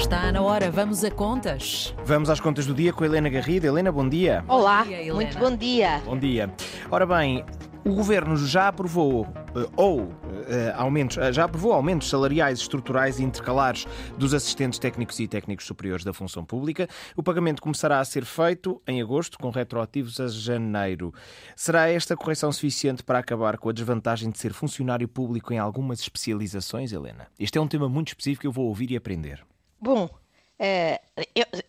Está na hora, vamos a contas. Vamos às contas do dia com a Helena Garrido. Helena, bom dia. Olá, dia, Helena. muito bom dia. Bom dia. Ora bem, o governo já aprovou eh, ou eh, aumentos, eh, já aprovou aumentos salariais estruturais e intercalares dos assistentes técnicos e técnicos superiores da função pública. O pagamento começará a ser feito em agosto, com retroativos a janeiro. Será esta correção suficiente para acabar com a desvantagem de ser funcionário público em algumas especializações, Helena? Este é um tema muito específico que eu vou ouvir e aprender. Bom, é,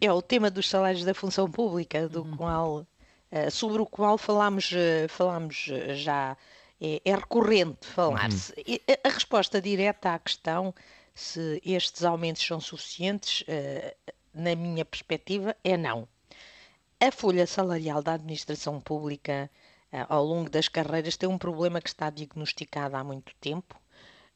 é, o tema dos salários da função pública, do Uhum. qual, eh, sobre o qual falámos, eh, falámos já, é, é recorrente falar-se. E A, resposta direta à questão se estes aumentos são suficientes, na minha perspectiva, é não. A folha salarial da administração pública, ao longo das carreiras, tem um problema que está diagnosticado há muito tempo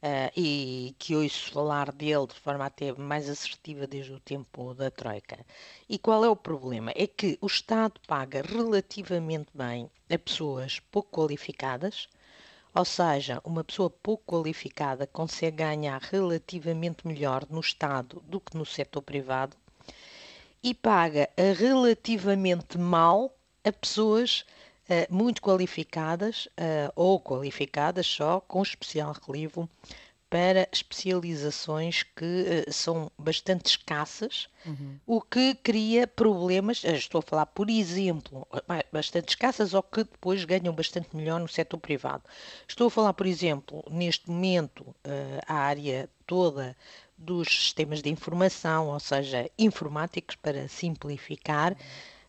eh, e que ouço falar dele de forma até mais assertiva desde o tempo da Troika. E qual é o problema? É que o Estado paga relativamente bem a pessoas pouco qualificadas, ou seja, uma pessoa pouco qualificada consegue ganhar relativamente melhor no Estado do que no setor privado e paga relativamente mal a pessoas muito qualificadas eh, ou qualificadas só com especial relevo para especializações que eh, são bastante escassas, o que cria problemas. eh, Estou a falar, por exemplo, eh, bastante escassas ou que depois ganham bastante melhor no setor privado. Estou a falar, por exemplo, neste momento, eh, a área toda dos sistemas de informação, ou seja, informáticos, para simplificar,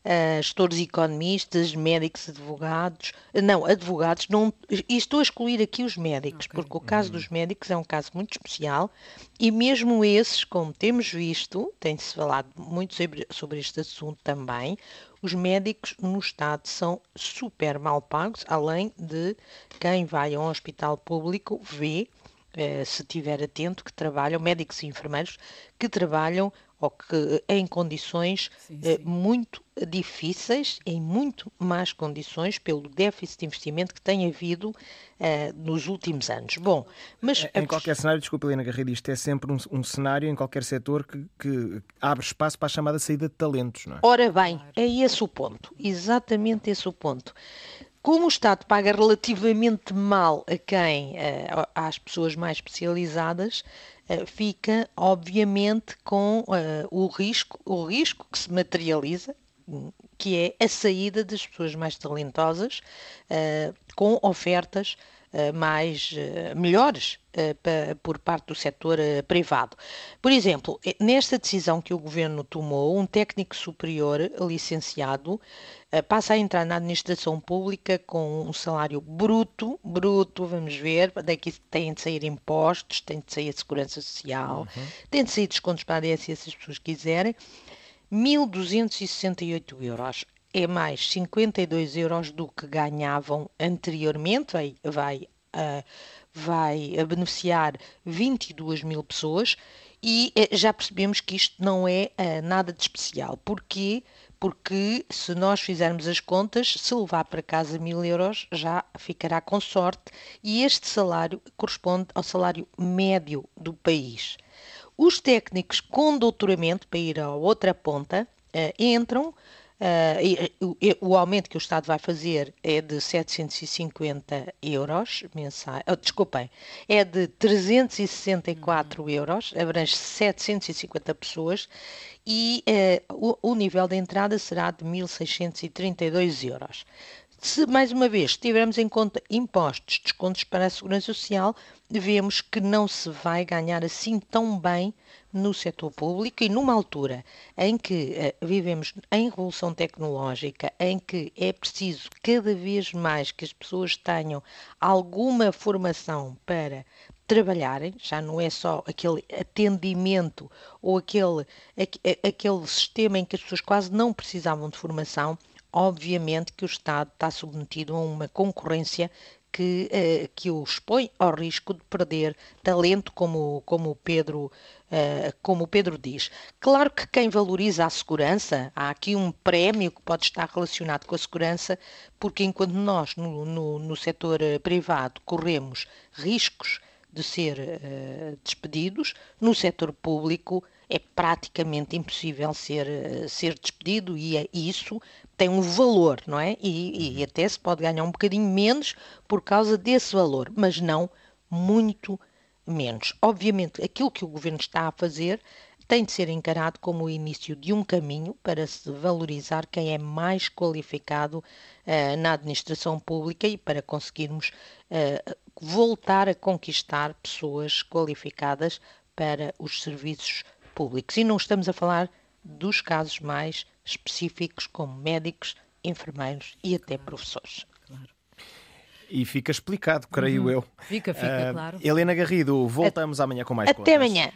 uh, gestores economistas, médicos, advogados, não, advogados, não, e estou a excluir aqui os médicos, porque o caso dos médicos é um caso muito especial e mesmo esses, como temos visto, tem-se falado muito sobre, sobre este assunto também, os médicos no Estado são super mal pagos, além de quem vai a um hospital público vê eh, se estiver atento, que trabalham, médicos e enfermeiros, que trabalham ou que em condições Sim, eh, sim. muito difíceis, em muito más condições, pelo déficit de investimento que tem havido eh, nos últimos anos. Bom, mas Em qualquer cenário, desculpa, Helena Garrido, isto é sempre um, um cenário em qualquer setor que, que abre espaço para a chamada saída de talentos, não é? Ora bem, é esse o ponto, exatamente esse o ponto. Como o Estado paga relativamente mal a quem, eh, às pessoas mais especializadas, eh, fica obviamente com eh, o risco, o risco que se materializa, que é a saída das pessoas mais talentosas com ofertas mais eh, melhores eh, por parte do setor eh, privado. Por exemplo, eh, nesta decisão que o governo tomou, um técnico superior licenciado eh, passa a entrar na administração pública com um salário bruto, bruto, vamos ver, daqui têm de sair impostos, tem de sair a segurança social, tem de sair descontos para a DSE se as pessoas quiserem, 1.268 euros. É mais 52 euros do que ganhavam anteriormente, vai, vai, ah, vai a beneficiar 22 mil pessoas e eh, já percebemos que isto não é ah, nada de especial. Porquê? Porque se nós fizermos as contas, se levar para casa mil euros, já ficará com sorte e este salário corresponde ao salário médio do país. Os técnicos com doutoramento, para ir à outra ponta, entram. Eh, e- e- o aumento que o Estado vai fazer é de 750 euros mensais. Oh, desculpem, é de 364 euros, abrange 750 pessoas e eh, o, o nível de entrada será de 1.632 euros. Se, mais uma vez, tivermos em conta impostos, descontos para a Segurança Social, vemos que não se vai ganhar assim tão bem no setor público e numa altura em que eh, vivemos em revolução tecnológica, em que é preciso cada vez mais que as pessoas tenham alguma formação para trabalharem, já não é só aquele atendimento ou aquele, aque- aquele sistema em que as pessoas quase não precisavam de formação, obviamente que o Estado está submetido a uma concorrência que, eh, que o expõe ao risco de perder talento, como, como, o Pedro, eh, como Pedro diz. Claro que quem valoriza a segurança, há aqui um prémio que pode estar relacionado com a segurança, porque enquanto nós, no, no, no setor eh, privado, corremos riscos de ser eh, despedidos, no setor público é praticamente impossível ser, ser despedido e é, isso tem um valor, não é? E, e até se pode ganhar um bocadinho menos por causa desse valor, mas não muito menos. Obviamente, aquilo que o governo está a fazer tem de ser encarado como o início de um caminho para se valorizar quem é mais qualificado uh, na administração pública e para conseguirmos uh, voltar a conquistar pessoas qualificadas para os serviços públicos. E não estamos a falar dos casos mais específicos, como médicos, enfermeiros e até professores. E fica explicado, creio uhum. eu. Fica, fica, uh, claro. Helena Garrido, voltamos amanhã com mais Até contas. amanhã.